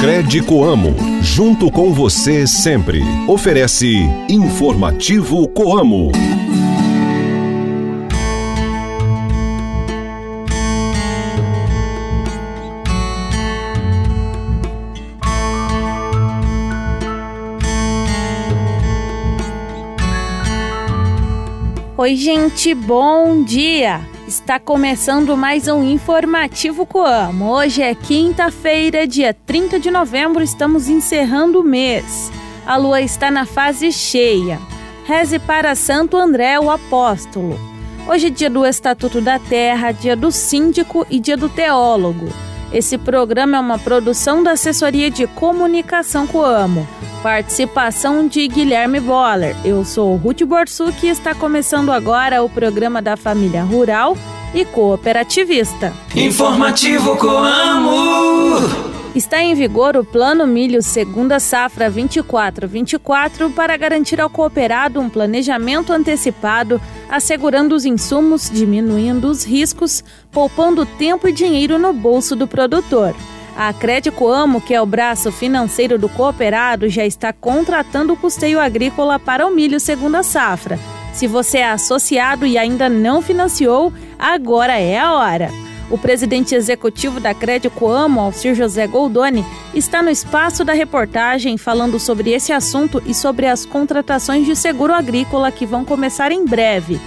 Cred Coamo, junto com você sempre. Oferece Informativo Coamo. Oi, gente, bom dia! Está começando mais um Informativo Coamo. Hoje é quinta-feira, dia 30 de novembro, estamos encerrando o mês. A lua está na fase cheia. Reze para Santo André, o Apóstolo. Hoje é dia do Estatuto da Terra, dia do Síndico e dia do Teólogo. Esse programa é uma produção da Assessoria de Comunicação Coamo Participação de Guilherme Boller. Eu sou Ruth Borsuk e está começando agora o programa da família rural e cooperativista. Informativo Coamo. Está em vigor o Plano Milho Segunda Safra 24-24 para garantir ao cooperado um planejamento antecipado, assegurando os insumos, diminuindo os riscos, poupando tempo e dinheiro no bolso do produtor. A Crédito Amo, que é o braço financeiro do cooperado, já está contratando o custeio agrícola para o milho segunda safra. Se você é associado e ainda não financiou, agora é a hora. O presidente executivo da Crédito Amo, Alcir José Goldoni, está no espaço da reportagem falando sobre esse assunto e sobre as contratações de seguro agrícola que vão começar em breve.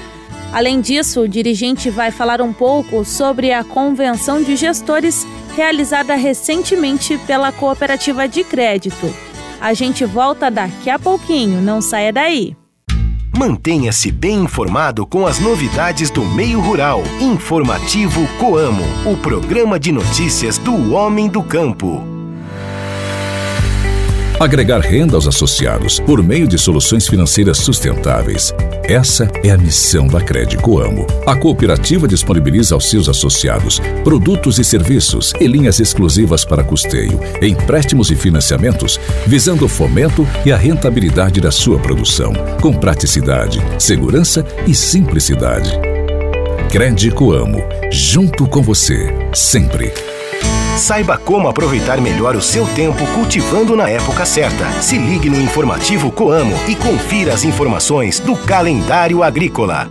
Além disso, o dirigente vai falar um pouco sobre a convenção de gestores realizada recentemente pela Cooperativa de Crédito. A gente volta daqui a pouquinho, não saia daí. Mantenha-se bem informado com as novidades do meio rural. Informativo Coamo, o programa de notícias do homem do campo. Agregar renda aos associados por meio de soluções financeiras sustentáveis. Essa é a missão da Crédito Amo. A cooperativa disponibiliza aos seus associados produtos e serviços e linhas exclusivas para custeio, empréstimos e financiamentos, visando o fomento e a rentabilidade da sua produção, com praticidade, segurança e simplicidade. Crédito Amo, junto com você, sempre. Saiba como aproveitar melhor o seu tempo cultivando na época certa. Se ligue no informativo Coamo e confira as informações do calendário agrícola.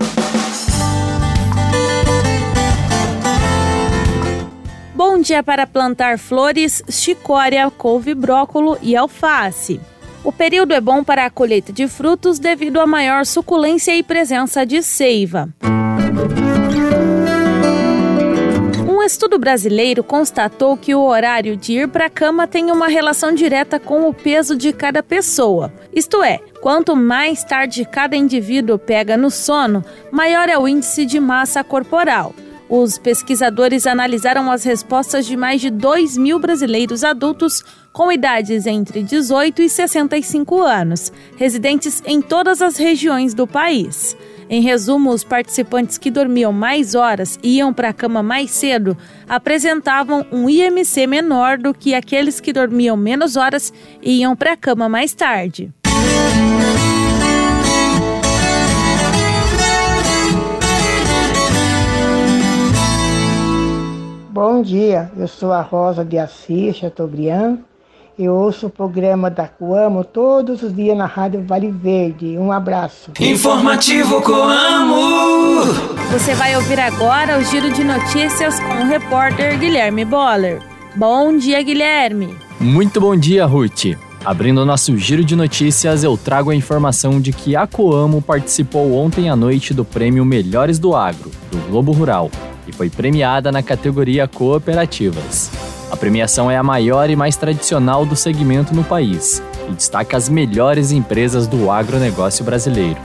Bom dia para plantar flores, chicória, couve, brócolo e alface. O período é bom para a colheita de frutos devido à maior suculência e presença de seiva. Um estudo brasileiro constatou que o horário de ir para a cama tem uma relação direta com o peso de cada pessoa. Isto é, quanto mais tarde cada indivíduo pega no sono, maior é o índice de massa corporal. Os pesquisadores analisaram as respostas de mais de 2 mil brasileiros adultos com idades entre 18 e 65 anos, residentes em todas as regiões do país. Em resumo, os participantes que dormiam mais horas e iam para a cama mais cedo apresentavam um IMC menor do que aqueles que dormiam menos horas e iam para a cama mais tarde. Bom dia, eu sou a Rosa de Assis Chateaubriand eu ouço o programa da Coamo todos os dias na Rádio Vale Verde. Um abraço. Informativo Coamo! Você vai ouvir agora o giro de notícias com o repórter Guilherme Boller. Bom dia, Guilherme. Muito bom dia, Ruth. Abrindo o nosso giro de notícias, eu trago a informação de que a Coamo participou ontem à noite do prêmio Melhores do Agro, do Globo Rural, e foi premiada na categoria Cooperativas. A premiação é a maior e mais tradicional do segmento no país e destaca as melhores empresas do agronegócio brasileiro.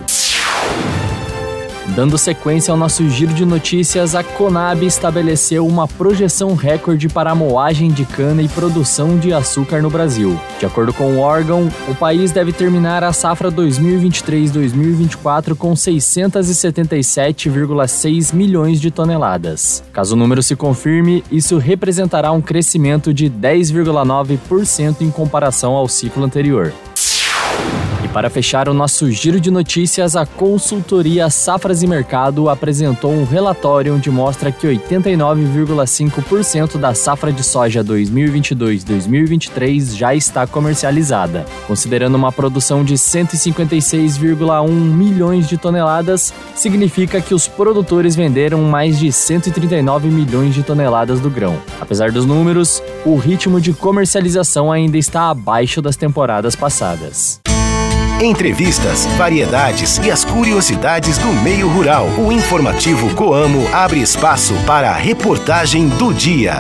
Dando sequência ao nosso giro de notícias, a Conab estabeleceu uma projeção recorde para a moagem de cana e produção de açúcar no Brasil. De acordo com o órgão, o país deve terminar a safra 2023-2024 com 677,6 milhões de toneladas. Caso o número se confirme, isso representará um crescimento de 10,9% em comparação ao ciclo anterior Para fechar o nosso giro de notícias, a consultoria Safras e Mercado apresentou um relatório onde mostra que 89,5% da safra de soja 2022-2023 já está comercializada. Considerando uma produção de 156,1 milhões de toneladas, significa que os produtores venderam mais de 139 milhões de toneladas do grão. Apesar dos números, o ritmo de comercialização ainda está abaixo das temporadas passadas. Entrevistas, variedades e as curiosidades do meio rural. O informativo Coamo abre espaço para a reportagem do dia.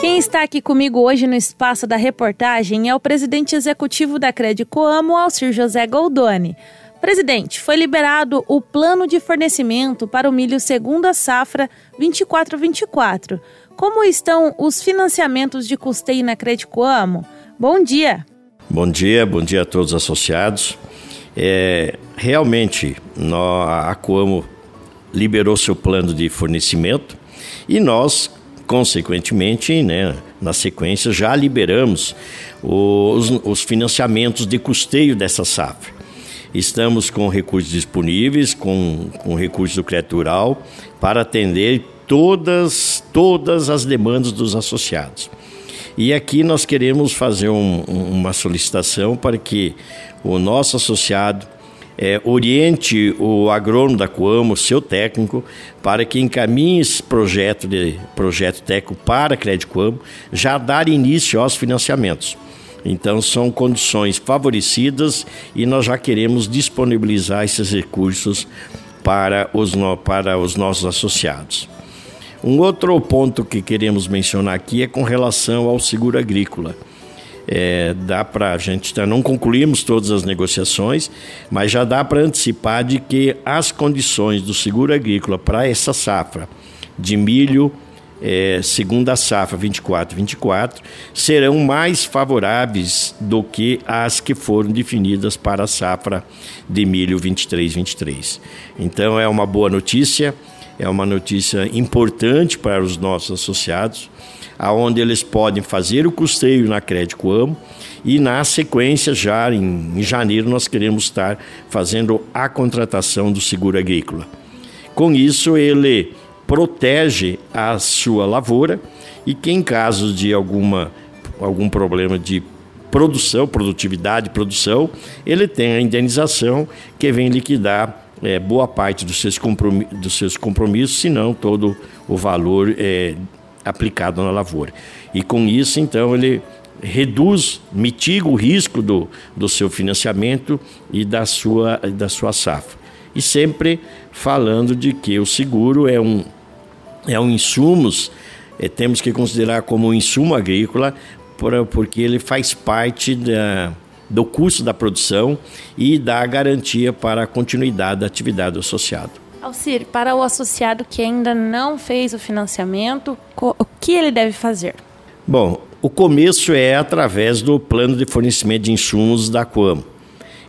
Quem está aqui comigo hoje no espaço da reportagem é o presidente executivo da Crede Coamo, Alcir José Goldoni. Presidente, foi liberado o plano de fornecimento para o milho segunda safra 24-24. Como estão os financiamentos de custeio na Credicoamo? Bom dia. Bom dia, bom dia a todos os associados. É, realmente, a Coamo liberou seu plano de fornecimento e nós, consequentemente, né, na sequência, já liberamos os, os financiamentos de custeio dessa safra. Estamos com recursos disponíveis, com, com recursos do crédito rural, para atender todas, todas as demandas dos associados. E aqui nós queremos fazer um, uma solicitação para que o nosso associado é, oriente o agrônomo da Coamo, seu técnico, para que encaminhe esse projeto, de, projeto técnico para a Crédito Coamo, já dar início aos financiamentos. Então, são condições favorecidas e nós já queremos disponibilizar esses recursos para os, para os nossos associados. Um outro ponto que queremos mencionar aqui é com relação ao seguro agrícola. É, dá para a gente tá, não concluímos todas as negociações, mas já dá para antecipar de que as condições do seguro agrícola para essa safra de milho é, segunda safra 24-24 serão mais favoráveis do que as que foram definidas para a safra de milho 23-23. Então é uma boa notícia é uma notícia importante para os nossos associados, aonde eles podem fazer o custeio na Crédito Amo e na sequência já em, em janeiro nós queremos estar fazendo a contratação do seguro agrícola. Com isso ele protege a sua lavoura e que em caso de alguma algum problema de produção, produtividade, produção, ele tem a indenização que vem liquidar é, boa parte dos seus, compromissos, dos seus compromissos, se não todo o valor é, aplicado na lavoura. E com isso, então, ele reduz, mitiga o risco do, do seu financiamento e da sua, da sua safra. E sempre falando de que o seguro é um, é um insumos, é, temos que considerar como um insumo agrícola, por, porque ele faz parte da do custo da produção e da garantia para a continuidade da atividade do associado. Alcir, para o associado que ainda não fez o financiamento, o que ele deve fazer? Bom, o começo é através do plano de fornecimento de insumos da Coamo.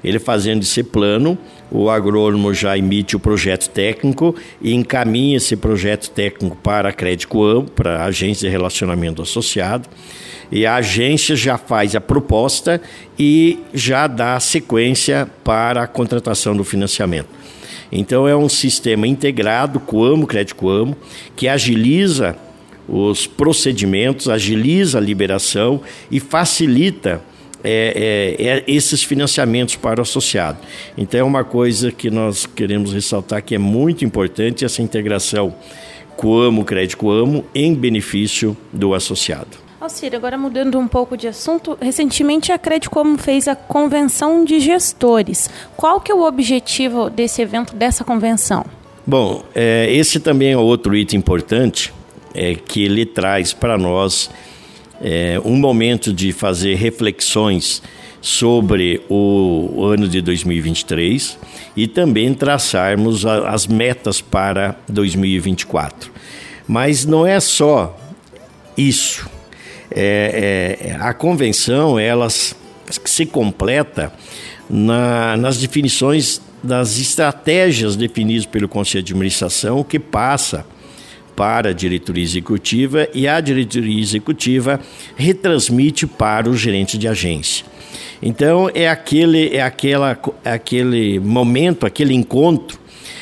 Ele fazendo esse plano, o agrônomo já emite o projeto técnico e encaminha esse projeto técnico para a Coamo, para a agência de relacionamento associado e a agência já faz a proposta e já dá sequência para a contratação do financiamento. Então é um sistema integrado, Coamo, Crédito Coamo, que agiliza os procedimentos, agiliza a liberação e facilita é, é, é, esses financiamentos para o associado. Então é uma coisa que nós queremos ressaltar que é muito importante essa integração Coamo, Crédito Coamo em benefício do associado. Alcir, agora mudando um pouco de assunto, recentemente a Credicom fez a convenção de gestores. Qual que é o objetivo desse evento, dessa convenção? Bom, é, esse também é outro item importante, é que ele traz para nós é, um momento de fazer reflexões sobre o, ano de 2023 e também traçarmos a, as metas para 2024. Mas não é só isso é, é, a convenção ela se completa na, nas definições das estratégias definidas pelo Conselho de Administração, que passa para a diretoria executiva e a diretoria executiva retransmite para o gerente de agência. Então é aquele é aquela aquele momento, aquele encontro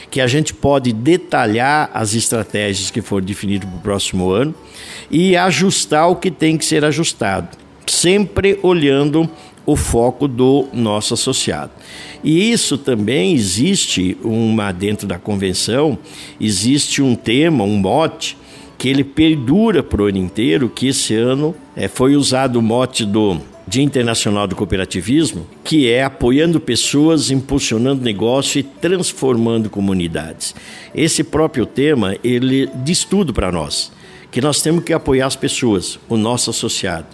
que a gente pode detalhar as estratégias que foram definidas para o próximo ano e ajustar o que tem que ser ajustado, sempre olhando o foco do nosso associado. E isso também existe uma dentro da convenção, existe um tema, um mote que ele perdura para o ano inteiro, que esse ano é, foi usado o mote do Dia Internacional do Cooperativismo, que é apoiando pessoas, impulsionando negócio e transformando comunidades. Esse próprio tema, ele diz tudo para nós, que nós temos que apoiar as pessoas, o nosso associado,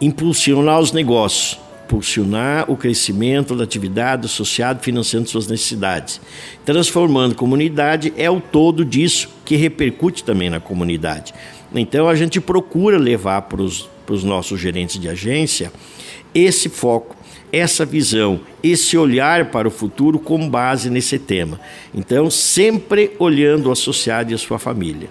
impulsionar os negócios, impulsionar o crescimento da atividade associada financiando suas necessidades. Transformando comunidade é o todo disso que repercute também na comunidade. Então a gente procura levar para os nossos gerentes de agência esse foco, essa visão, esse olhar para o futuro com base nesse tema. Então, sempre olhando o associado e a sua família.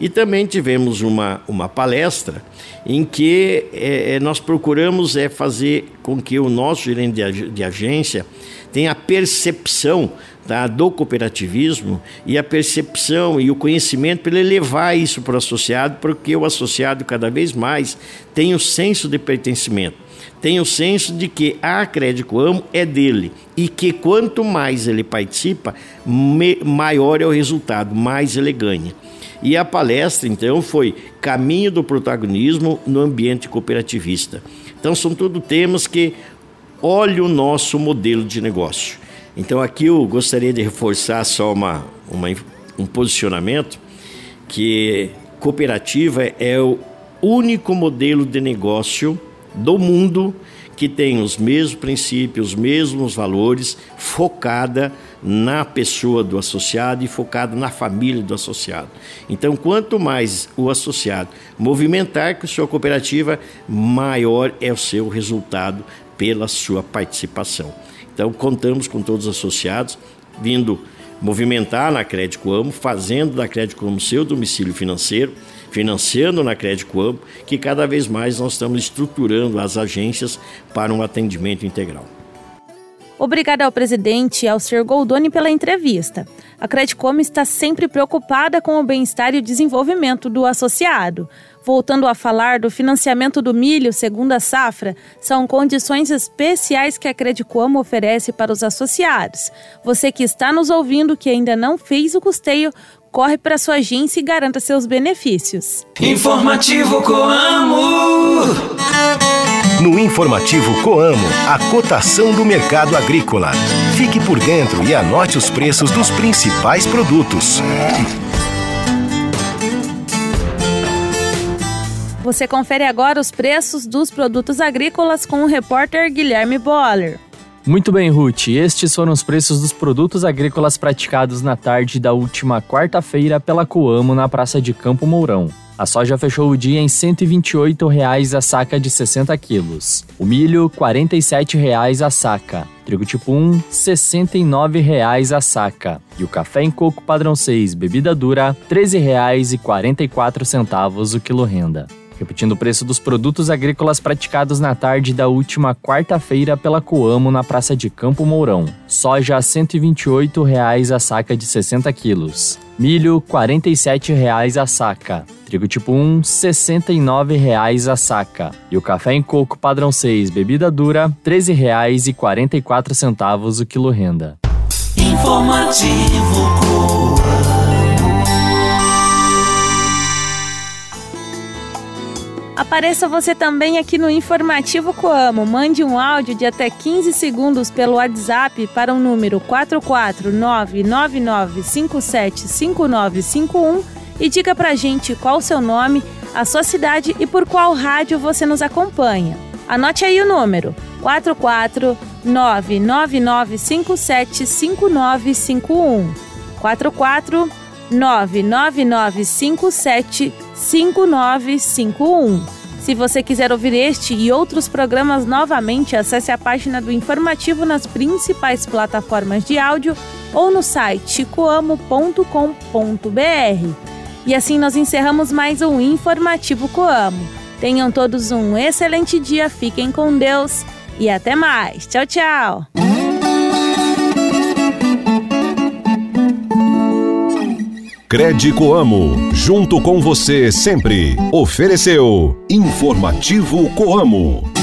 E também tivemos uma, uma palestra em que é, é, nós procuramos é, fazer com que o nosso gerente de, de agência tenha a percepção tá, do cooperativismo e a percepção e o conhecimento para ele levar isso para o associado, porque o associado cada vez mais tem o senso de pertencimento, tem o senso de que a Crédito Amo é dele e que quanto mais ele participa, maior é o resultado, mais ele ganha. E a palestra, então, foi Caminho do Protagonismo no Ambiente Cooperativista. Então, são tudo temas que olham o nosso modelo de negócio. Então, aqui eu gostaria de reforçar só uma, uma um posicionamento que cooperativa é o único modelo de negócio do mundo que tem os mesmos princípios, os mesmos valores, focada na pessoa do associado e focada na família do associado. Então, quanto mais o associado movimentar com sua cooperativa, maior é o seu resultado pela sua participação. Então, contamos com todos os associados vindo movimentar na Crédito Amo, fazendo da Crédito Amo seu domicílio financeiro financiando na Crédito Coamo, que cada vez mais nós estamos estruturando as agências para um atendimento integral. Obrigada ao presidente Alcir Goldoni pela entrevista. A Credicom está sempre preocupada com o bem-estar e o desenvolvimento do associado. Voltando a falar do financiamento do milho segundo a safra, são condições especiais que a Credicom oferece para os associados. Você que está nos ouvindo que ainda não fez o custeio, corre para sua agência e garanta seus benefícios. Informativo Coamo. No Informativo Coamo, a cotação do mercado agrícola. Fique por dentro e anote os preços dos principais produtos. Você confere agora os preços dos produtos agrícolas com o repórter Guilherme Boller. Muito bem, Ruth. Estes foram os preços dos produtos agrícolas praticados na tarde da última quarta-feira pela Coamo na Praça de Campo Mourão. A soja fechou o dia em R$ 128,00 a saca de 60 quilos. O milho, R$ 47,00 a saca. Trigo tipo 1, R$ 69,00 a saca. E o café em coco padrão 6, bebida dura, R$ 13,44 o quilo renda. Repetindo o preço dos produtos agrícolas praticados na tarde da última quarta-feira pela Coamo na Praça de Campo Mourão. Soja R$ 128,00 a saca de 60 quilos. Milho R$ 47,00 a saca. Trigo tipo 1, R$ 69,00 a saca. E o café em coco padrão 6, bebida dura, R$ 13,44 o quilo renda. Informativo Apareça você também aqui no Informativo Coamo. Mande um áudio de até 15 segundos pelo WhatsApp para o número 44999575951 e diga pra gente qual o seu nome, a sua cidade e por qual rádio você nos acompanha. Anote aí o número 44999575951. 44999575951. 5951. Se você quiser ouvir este e outros programas novamente, acesse a página do informativo nas principais plataformas de áudio ou no site coamo.com.br. E assim nós encerramos mais um Informativo Coamo. Tenham todos um excelente dia, fiquem com Deus e até mais. Tchau, tchau. Crede Coamo, junto com você sempre. Ofereceu Informativo Coamo.